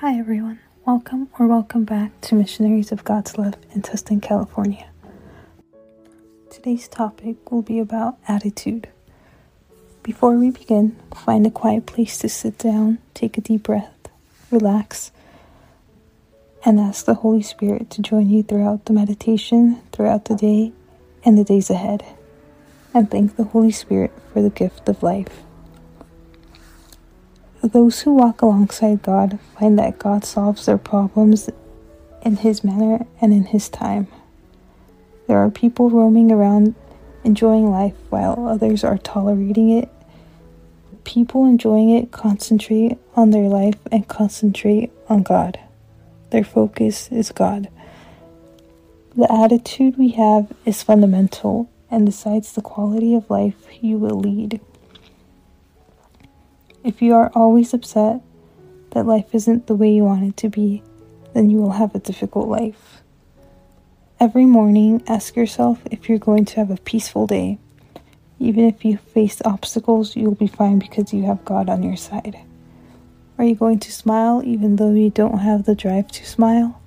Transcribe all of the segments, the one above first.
Hi, everyone. Welcome or welcome back to Missionaries of God's Love in Tustin, California. Today's topic will be about attitude. Before we begin, find a quiet place to sit down, take a deep breath, relax, and ask the Holy Spirit to join you throughout the meditation, throughout the day, and the days ahead. And thank the Holy Spirit for the gift of life. Those who walk alongside God find that God solves their problems in His manner and in His time. There are people roaming around enjoying life while others are tolerating it. People enjoying it concentrate on their life and concentrate on God. Their focus is God. The attitude we have is fundamental and decides the quality of life you will lead. If you are always upset that life isn't the way you want it to be, then you will have a difficult life. Every morning, ask yourself if you're going to have a peaceful day. Even if you face obstacles, you'll be fine because you have God on your side. Are you going to smile even though you don't have the drive to smile?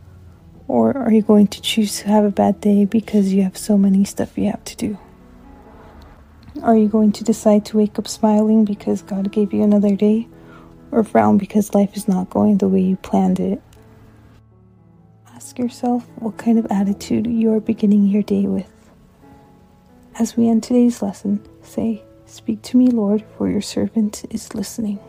Or are you going to choose to have a bad day because you have so many stuff you have to do? Are you going to decide to wake up smiling because God gave you another day, or frown because life is not going the way you planned it? Ask yourself what kind of attitude you are beginning your day with. As we end today's lesson, say, Speak to me, Lord, for your servant is listening.